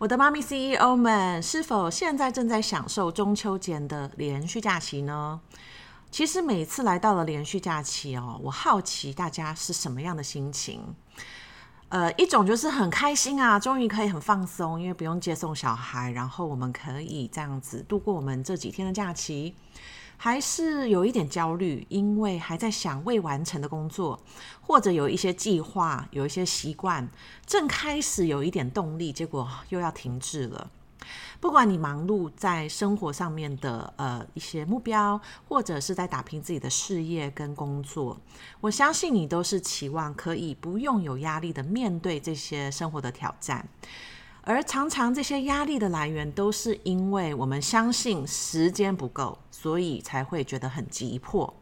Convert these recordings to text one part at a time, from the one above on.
我的妈咪 CEO 们，是否现在正在享受中秋节的连续假期呢？其实每次来到了连续假期哦，我好奇大家是什么样的心情。呃，一种就是很开心啊，终于可以很放松，因为不用接送小孩，然后我们可以这样子度过我们这几天的假期。还是有一点焦虑，因为还在想未完成的工作，或者有一些计划，有一些习惯，正开始有一点动力，结果又要停滞了。不管你忙碌在生活上面的呃一些目标，或者是在打拼自己的事业跟工作，我相信你都是期望可以不用有压力的面对这些生活的挑战。而常常这些压力的来源，都是因为我们相信时间不够，所以才会觉得很急迫。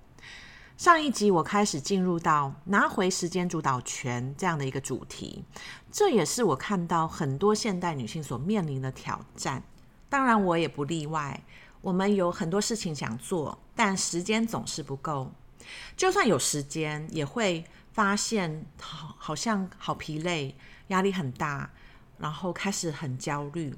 上一集我开始进入到拿回时间主导权这样的一个主题，这也是我看到很多现代女性所面临的挑战。当然我也不例外，我们有很多事情想做，但时间总是不够。就算有时间，也会发现好好像好疲累，压力很大。然后开始很焦虑。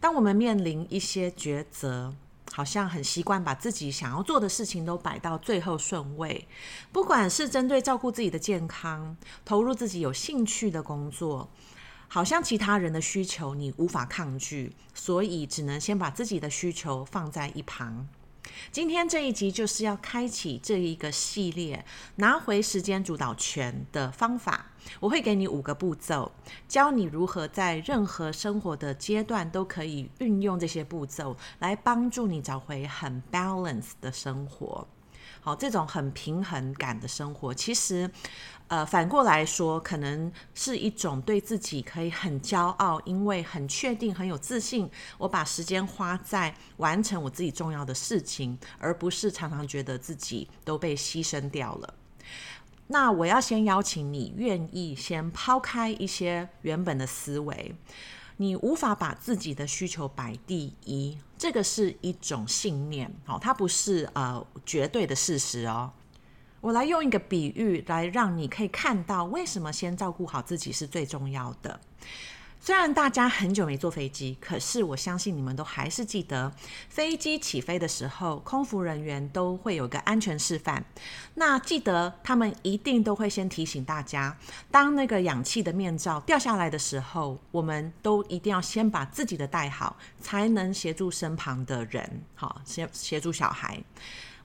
当我们面临一些抉择，好像很习惯把自己想要做的事情都摆到最后顺位，不管是针对照顾自己的健康，投入自己有兴趣的工作，好像其他人的需求你无法抗拒，所以只能先把自己的需求放在一旁。今天这一集就是要开启这一个系列，拿回时间主导权的方法。我会给你五个步骤，教你如何在任何生活的阶段都可以运用这些步骤，来帮助你找回很 balance 的生活。好，这种很平衡感的生活，其实，呃，反过来说，可能是一种对自己可以很骄傲，因为很确定、很有自信。我把时间花在完成我自己重要的事情，而不是常常觉得自己都被牺牲掉了。那我要先邀请你，愿意先抛开一些原本的思维。你无法把自己的需求摆第一，这个是一种信念，好，它不是呃绝对的事实哦。我来用一个比喻来让你可以看到为什么先照顾好自己是最重要的。虽然大家很久没坐飞机，可是我相信你们都还是记得，飞机起飞的时候，空服人员都会有个安全示范。那记得他们一定都会先提醒大家，当那个氧气的面罩掉下来的时候，我们都一定要先把自己的戴好，才能协助身旁的人，好，协协助小孩。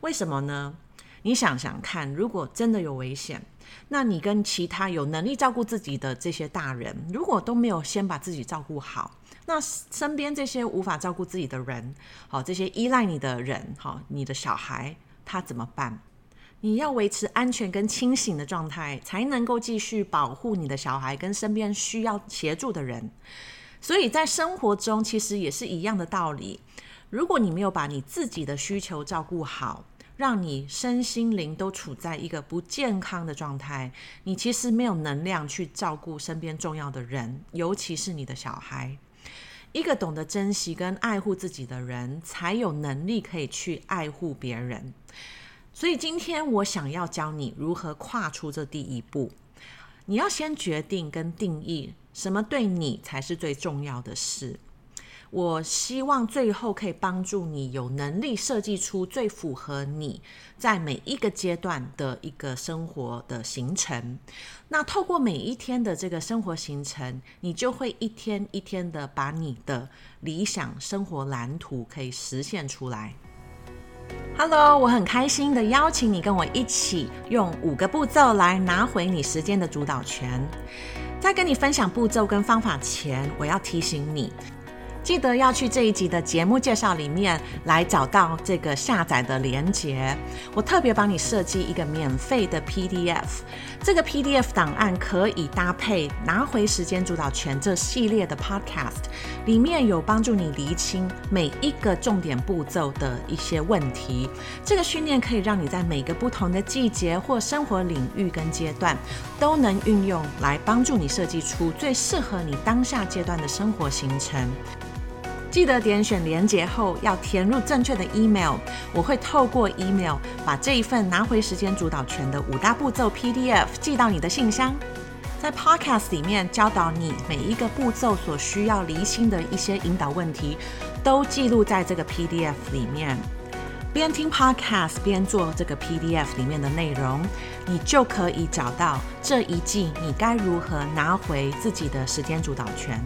为什么呢？你想想看，如果真的有危险，那你跟其他有能力照顾自己的这些大人，如果都没有先把自己照顾好，那身边这些无法照顾自己的人，好，这些依赖你的人，好，你的小孩他怎么办？你要维持安全跟清醒的状态，才能够继续保护你的小孩跟身边需要协助的人。所以在生活中，其实也是一样的道理。如果你没有把你自己的需求照顾好，让你身心灵都处在一个不健康的状态，你其实没有能量去照顾身边重要的人，尤其是你的小孩。一个懂得珍惜跟爱护自己的人，才有能力可以去爱护别人。所以今天我想要教你如何跨出这第一步。你要先决定跟定义什么对你才是最重要的事。我希望最后可以帮助你有能力设计出最符合你在每一个阶段的一个生活的行程。那透过每一天的这个生活行程，你就会一天一天的把你的理想生活蓝图可以实现出来。Hello，我很开心的邀请你跟我一起用五个步骤来拿回你时间的主导权。在跟你分享步骤跟方法前，我要提醒你。记得要去这一集的节目介绍里面来找到这个下载的连接。我特别帮你设计一个免费的 PDF，这个 PDF 档案可以搭配拿回时间主导权这系列的 Podcast，里面有帮助你厘清每一个重点步骤的一些问题。这个训练可以让你在每个不同的季节或生活领域跟阶段都能运用来帮助你设计出最适合你当下阶段的生活行程。记得点选连结后要填入正确的 email，我会透过 email 把这一份拿回时间主导权的五大步骤 PDF 寄到你的信箱。在 Podcast 里面教导你每一个步骤所需要厘清的一些引导问题，都记录在这个 PDF 里面。边听 Podcast 边做这个 PDF 里面的内容，你就可以找到这一季你该如何拿回自己的时间主导权。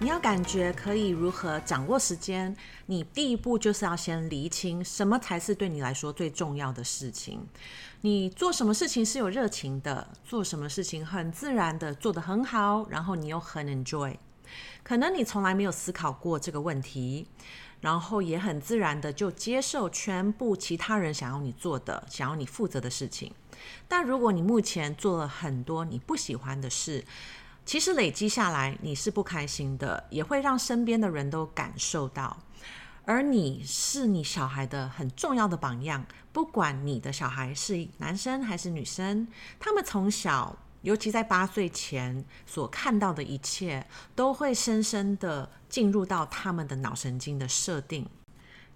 你要感觉可以如何掌握时间，你第一步就是要先厘清什么才是对你来说最重要的事情。你做什么事情是有热情的，做什么事情很自然的做得很好，然后你又很 enjoy。可能你从来没有思考过这个问题，然后也很自然的就接受全部其他人想要你做的、想要你负责的事情。但如果你目前做了很多你不喜欢的事，其实累积下来，你是不开心的，也会让身边的人都感受到。而你是你小孩的很重要的榜样，不管你的小孩是男生还是女生，他们从小，尤其在八岁前所看到的一切，都会深深的进入到他们的脑神经的设定。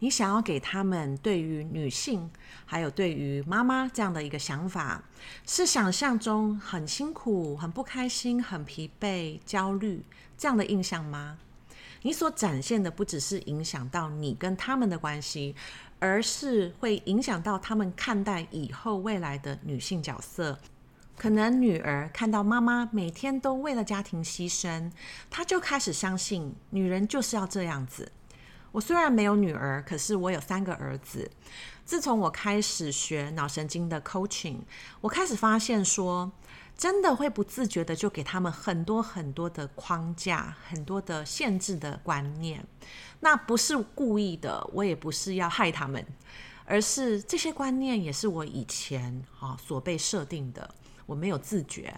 你想要给他们对于女性，还有对于妈妈这样的一个想法，是想象中很辛苦、很不开心、很疲惫、焦虑这样的印象吗？你所展现的不只是影响到你跟他们的关系，而是会影响到他们看待以后未来的女性角色。可能女儿看到妈妈每天都为了家庭牺牲，她就开始相信女人就是要这样子。我虽然没有女儿，可是我有三个儿子。自从我开始学脑神经的 coaching，我开始发现说，真的会不自觉的就给他们很多很多的框架，很多的限制的观念。那不是故意的，我也不是要害他们，而是这些观念也是我以前啊所被设定的，我没有自觉。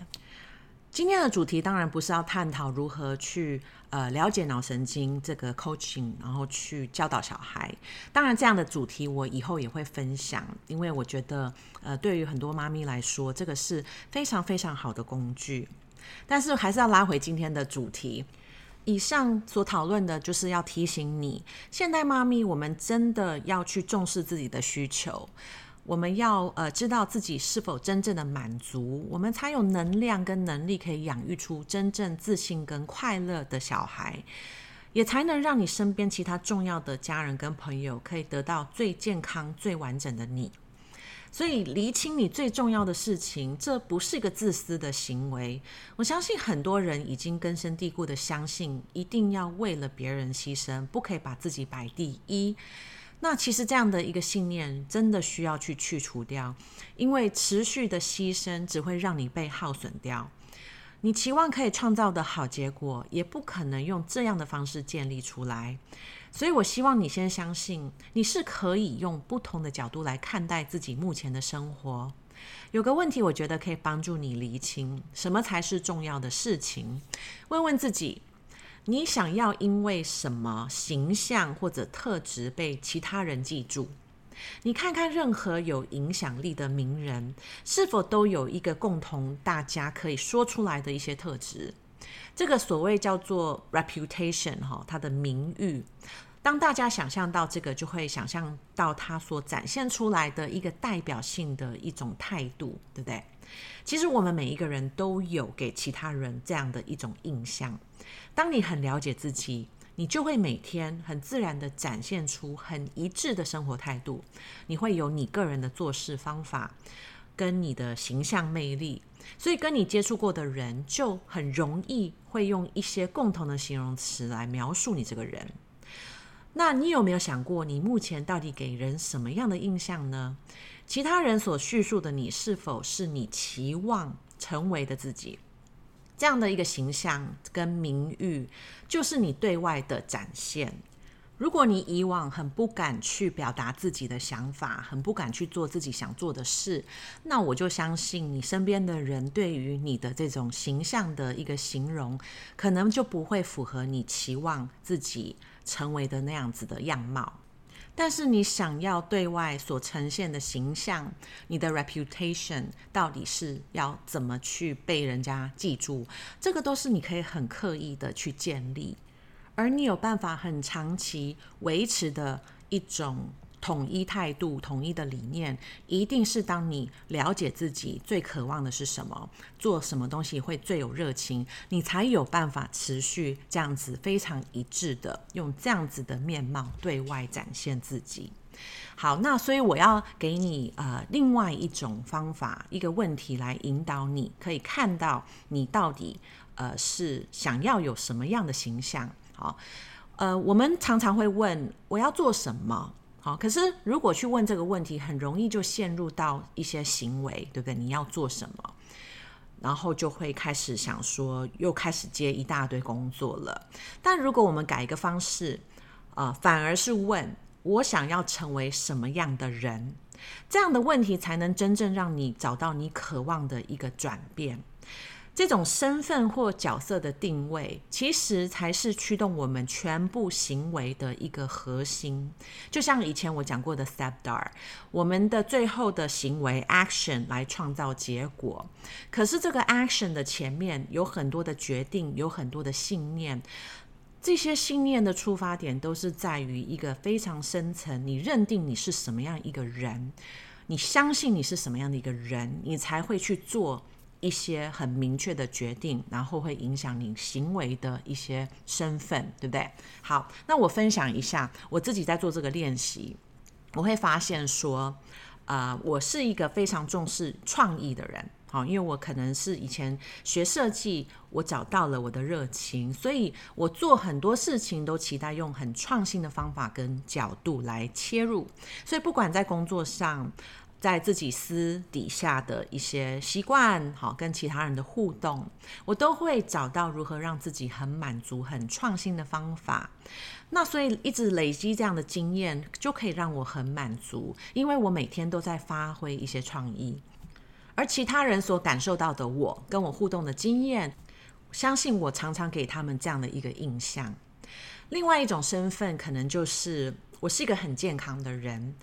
今天的主题当然不是要探讨如何去呃了解脑神经这个 coaching，然后去教导小孩。当然，这样的主题我以后也会分享，因为我觉得呃对于很多妈咪来说，这个是非常非常好的工具。但是还是要拉回今天的主题，以上所讨论的就是要提醒你，现代妈咪我们真的要去重视自己的需求。我们要呃知道自己是否真正的满足，我们才有能量跟能力可以养育出真正自信跟快乐的小孩，也才能让你身边其他重要的家人跟朋友可以得到最健康、最完整的你。所以，厘清你最重要的事情，这不是一个自私的行为。我相信很多人已经根深蒂固的相信，一定要为了别人牺牲，不可以把自己摆第一。那其实这样的一个信念真的需要去去除掉，因为持续的牺牲只会让你被耗损掉。你期望可以创造的好结果，也不可能用这样的方式建立出来。所以我希望你先相信，你是可以用不同的角度来看待自己目前的生活。有个问题，我觉得可以帮助你厘清什么才是重要的事情。问问自己。你想要因为什么形象或者特质被其他人记住？你看看任何有影响力的名人，是否都有一个共同大家可以说出来的一些特质？这个所谓叫做 reputation 哈，他的名誉。当大家想象到这个，就会想象到他所展现出来的一个代表性的一种态度，对不对？其实我们每一个人都有给其他人这样的一种印象。当你很了解自己，你就会每天很自然地展现出很一致的生活态度。你会有你个人的做事方法，跟你的形象魅力，所以跟你接触过的人就很容易会用一些共同的形容词来描述你这个人。那你有没有想过，你目前到底给人什么样的印象呢？其他人所叙述的你，是否是你期望成为的自己？这样的一个形象跟名誉，就是你对外的展现。如果你以往很不敢去表达自己的想法，很不敢去做自己想做的事，那我就相信你身边的人对于你的这种形象的一个形容，可能就不会符合你期望自己成为的那样子的样貌。但是你想要对外所呈现的形象，你的 reputation 到底是要怎么去被人家记住？这个都是你可以很刻意的去建立。而你有办法很长期维持的一种统一态度、统一的理念，一定是当你了解自己最渴望的是什么，做什么东西会最有热情，你才有办法持续这样子非常一致的用这样子的面貌对外展现自己。好，那所以我要给你呃另外一种方法，一个问题来引导你，可以看到你到底呃是想要有什么样的形象。好，呃，我们常常会问我要做什么？好，可是如果去问这个问题，很容易就陷入到一些行为，对不对？你要做什么？然后就会开始想说，又开始接一大堆工作了。但如果我们改一个方式，呃，反而是问我想要成为什么样的人？这样的问题才能真正让你找到你渴望的一个转变。这种身份或角色的定位，其实才是驱动我们全部行为的一个核心。就像以前我讲过的 Stepdar，我们的最后的行为 action 来创造结果。可是这个 action 的前面有很多的决定，有很多的信念。这些信念的出发点都是在于一个非常深层，你认定你是什么样一个人，你相信你是什么样的一个人，你才会去做。一些很明确的决定，然后会影响你行为的一些身份，对不对？好，那我分享一下我自己在做这个练习，我会发现说，啊、呃，我是一个非常重视创意的人，好，因为我可能是以前学设计，我找到了我的热情，所以我做很多事情都期待用很创新的方法跟角度来切入，所以不管在工作上。在自己私底下的一些习惯，好，跟其他人的互动，我都会找到如何让自己很满足、很创新的方法。那所以一直累积这样的经验，就可以让我很满足，因为我每天都在发挥一些创意，而其他人所感受到的我跟我互动的经验，相信我常常给他们这样的一个印象。另外一种身份，可能就是我是一个很健康的人。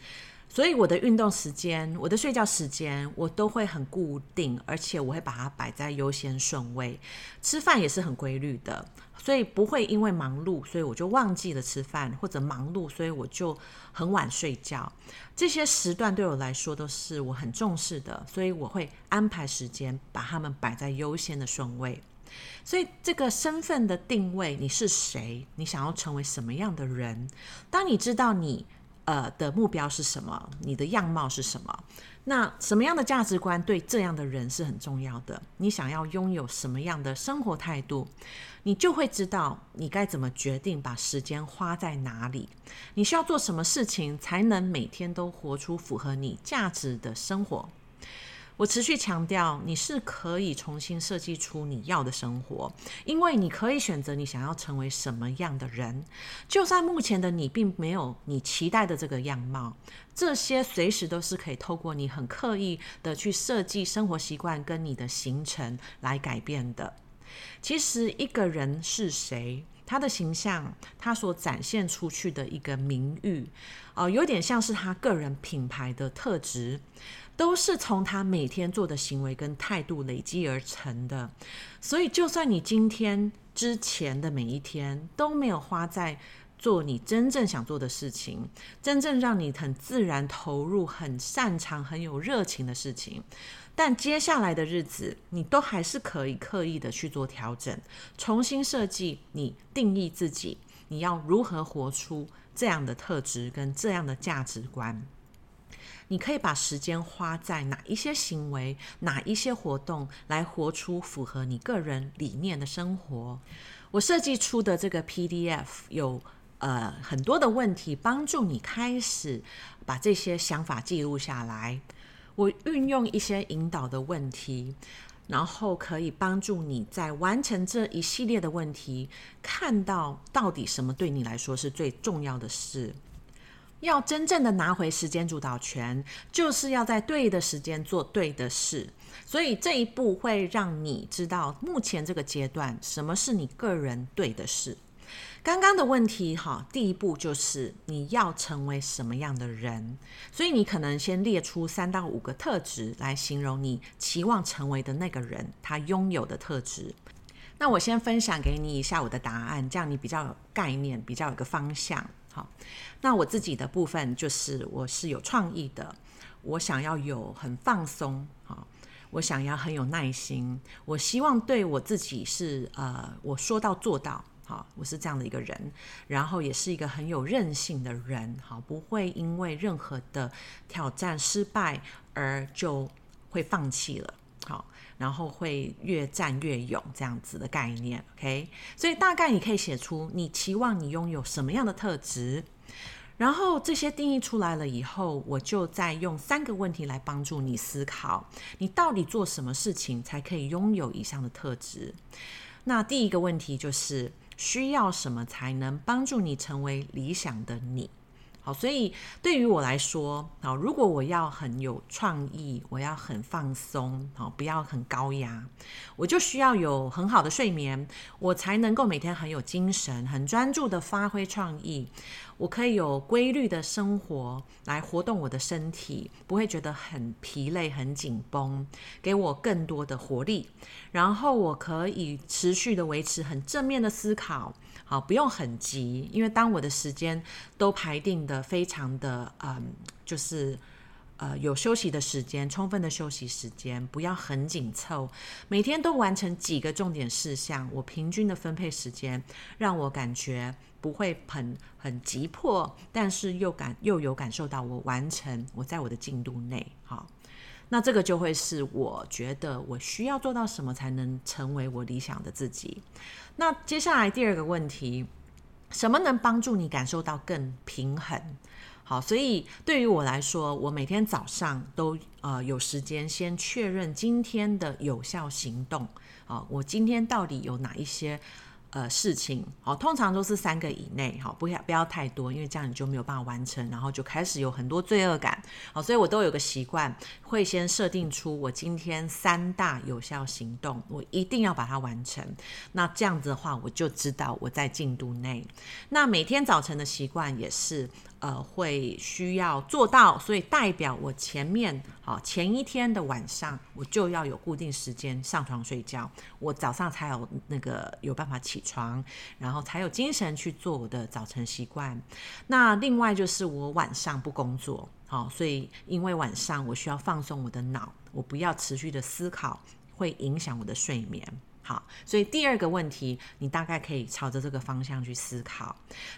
所以我的运动时间、我的睡觉时间，我都会很固定，而且我会把它摆在优先顺位。吃饭也是很规律的，所以不会因为忙碌，所以我就忘记了吃饭，或者忙碌，所以我就很晚睡觉。这些时段对我来说都是我很重视的，所以我会安排时间把它们摆在优先的顺位。所以这个身份的定位，你是谁？你想要成为什么样的人？当你知道你。呃，的目标是什么？你的样貌是什么？那什么样的价值观对这样的人是很重要的？你想要拥有什么样的生活态度？你就会知道你该怎么决定把时间花在哪里。你需要做什么事情才能每天都活出符合你价值的生活？我持续强调，你是可以重新设计出你要的生活，因为你可以选择你想要成为什么样的人。就算目前的你并没有你期待的这个样貌，这些随时都是可以透过你很刻意的去设计生活习惯跟你的行程来改变的。其实一个人是谁，他的形象，他所展现出去的一个名誉，呃，有点像是他个人品牌的特质。都是从他每天做的行为跟态度累积而成的，所以就算你今天之前的每一天都没有花在做你真正想做的事情，真正让你很自然投入、很擅长、很有热情的事情，但接下来的日子，你都还是可以刻意的去做调整，重新设计你定义自己，你要如何活出这样的特质跟这样的价值观。你可以把时间花在哪一些行为、哪一些活动，来活出符合你个人理念的生活。我设计出的这个 PDF 有呃很多的问题，帮助你开始把这些想法记录下来。我运用一些引导的问题。然后可以帮助你在完成这一系列的问题，看到到底什么对你来说是最重要的事。要真正的拿回时间主导权，就是要在对的时间做对的事。所以这一步会让你知道目前这个阶段什么是你个人对的事。刚刚的问题，哈，第一步就是你要成为什么样的人，所以你可能先列出三到五个特质来形容你期望成为的那个人，他拥有的特质。那我先分享给你一下我的答案，这样你比较有概念，比较有个方向。好，那我自己的部分就是我是有创意的，我想要有很放松，好，我想要很有耐心，我希望对我自己是呃，我说到做到。好，我是这样的一个人，然后也是一个很有韧性的人。好，不会因为任何的挑战失败而就会放弃了。然后会越战越勇这样子的概念。OK，所以大概你可以写出你期望你拥有什么样的特质，然后这些定义出来了以后，我就再用三个问题来帮助你思考，你到底做什么事情才可以拥有以上的特质。那第一个问题就是。需要什么才能帮助你成为理想的你？好，所以对于我来说，好，如果我要很有创意，我要很放松，好，不要很高压，我就需要有很好的睡眠，我才能够每天很有精神，很专注的发挥创意。我可以有规律的生活来活动我的身体，不会觉得很疲累、很紧绷，给我更多的活力。然后我可以持续的维持很正面的思考，好，不用很急，因为当我的时间都排定的非常的，嗯，就是。呃，有休息的时间，充分的休息时间，不要很紧凑，每天都完成几个重点事项。我平均的分配时间，让我感觉不会很很急迫，但是又感又有感受到我完成，我在我的进度内。好，那这个就会是我觉得我需要做到什么才能成为我理想的自己。那接下来第二个问题，什么能帮助你感受到更平衡？好，所以对于我来说，我每天早上都呃有时间先确认今天的有效行动。好，我今天到底有哪一些？呃，事情哦，通常都是三个以内，好，不要不要太多，因为这样你就没有办法完成，然后就开始有很多罪恶感，好，所以我都有个习惯，会先设定出我今天三大有效行动，我一定要把它完成。那这样子的话，我就知道我在进度内。那每天早晨的习惯也是，呃，会需要做到，所以代表我前面好前一天的晚上，我就要有固定时间上床睡觉，我早上才有那个有办法起。床，然后才有精神去做我的早晨习惯。那另外就是我晚上不工作，好，所以因为晚上我需要放松我的脑，我不要持续的思考，会影响我的睡眠。好，所以第二个问题，你大概可以朝着这个方向去思考。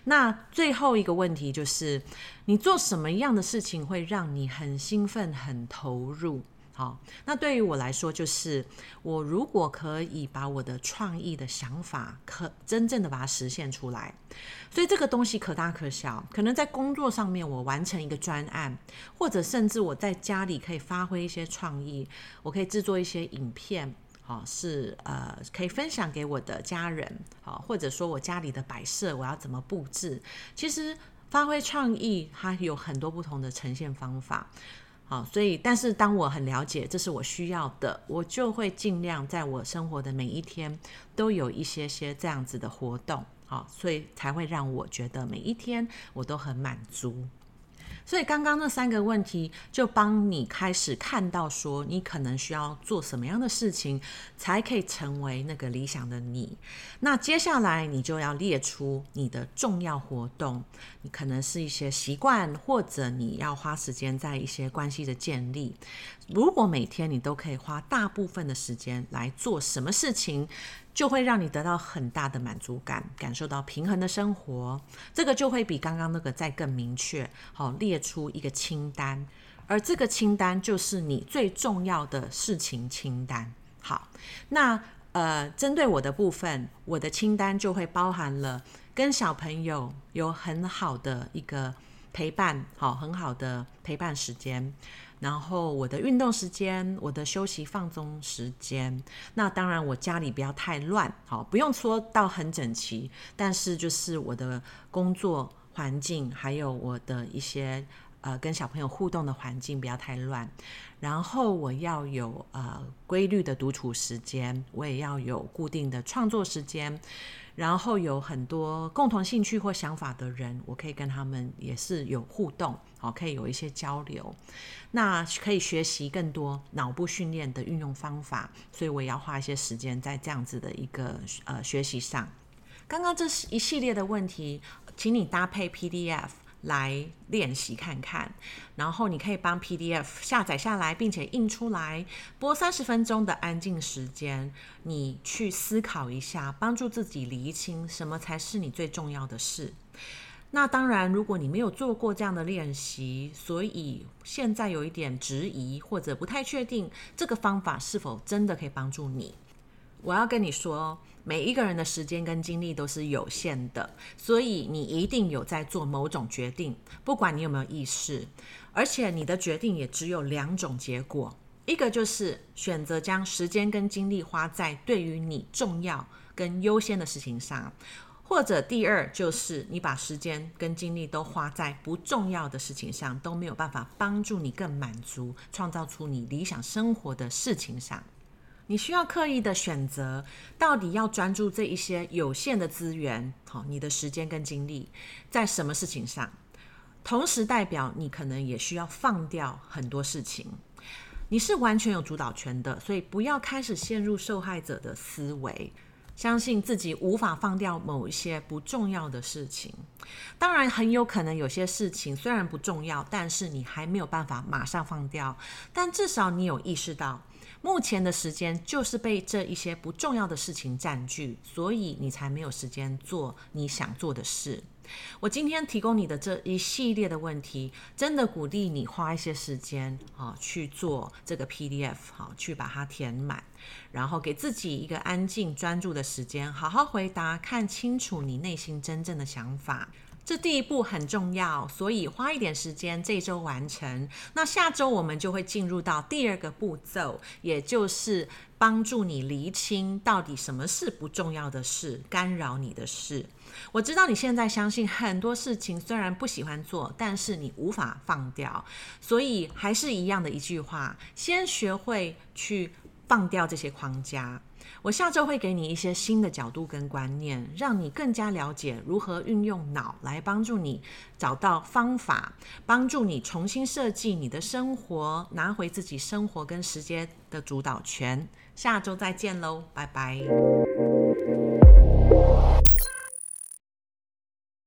那最后一个问题就是，你做什么样的事情会让你很兴奋、很投入？好，那对于我来说，就是我如果可以把我的创意的想法，可真正的把它实现出来，所以这个东西可大可小，可能在工作上面我完成一个专案，或者甚至我在家里可以发挥一些创意，我可以制作一些影片，好，是呃可以分享给我的家人，好，或者说我家里的摆设我要怎么布置，其实发挥创意它有很多不同的呈现方法。好，所以，但是当我很了解这是我需要的，我就会尽量在我生活的每一天都有一些些这样子的活动，好，所以才会让我觉得每一天我都很满足。所以刚刚那三个问题就帮你开始看到说，你可能需要做什么样的事情，才可以成为那个理想的你。那接下来你就要列出你的重要活动，你可能是一些习惯，或者你要花时间在一些关系的建立。如果每天你都可以花大部分的时间来做什么事情，就会让你得到很大的满足感，感受到平衡的生活。这个就会比刚刚那个再更明确。好，列出一个清单，而这个清单就是你最重要的事情清单。好，那呃，针对我的部分，我的清单就会包含了跟小朋友有很好的一个陪伴，好，很好的陪伴时间。然后我的运动时间，我的休息放松时间。那当然，我家里不要太乱，好，不用说到很整齐，但是就是我的工作环境，还有我的一些呃跟小朋友互动的环境不要太乱。然后我要有呃规律的独处时间，我也要有固定的创作时间。然后有很多共同兴趣或想法的人，我可以跟他们也是有互动，好，可以有一些交流。那可以学习更多脑部训练的运用方法，所以我也要花一些时间在这样子的一个呃学习上。刚刚这是一系列的问题，请你搭配 PDF。来练习看看，然后你可以帮 PDF 下载下来，并且印出来，播三十分钟的安静时间，你去思考一下，帮助自己厘清什么才是你最重要的事。那当然，如果你没有做过这样的练习，所以现在有一点质疑或者不太确定这个方法是否真的可以帮助你，我要跟你说。每一个人的时间跟精力都是有限的，所以你一定有在做某种决定，不管你有没有意识，而且你的决定也只有两种结果：一个就是选择将时间跟精力花在对于你重要跟优先的事情上，或者第二就是你把时间跟精力都花在不重要的事情上，都没有办法帮助你更满足、创造出你理想生活的事情上。你需要刻意的选择，到底要专注这一些有限的资源，好，你的时间跟精力在什么事情上？同时代表你可能也需要放掉很多事情。你是完全有主导权的，所以不要开始陷入受害者的思维，相信自己无法放掉某一些不重要的事情。当然，很有可能有些事情虽然不重要，但是你还没有办法马上放掉，但至少你有意识到。目前的时间就是被这一些不重要的事情占据，所以你才没有时间做你想做的事。我今天提供你的这一系列的问题，真的鼓励你花一些时间啊去做这个 PDF，好，去把它填满，然后给自己一个安静专注的时间，好好回答，看清楚你内心真正的想法。这第一步很重要，所以花一点时间这周完成。那下周我们就会进入到第二个步骤，也就是帮助你厘清到底什么是不重要的事，干扰你的事。我知道你现在相信很多事情虽然不喜欢做，但是你无法放掉，所以还是一样的一句话：先学会去放掉这些框架。我下周会给你一些新的角度跟观念，让你更加了解如何运用脑来帮助你找到方法，帮助你重新设计你的生活，拿回自己生活跟时间的主导权。下周再见喽，拜拜。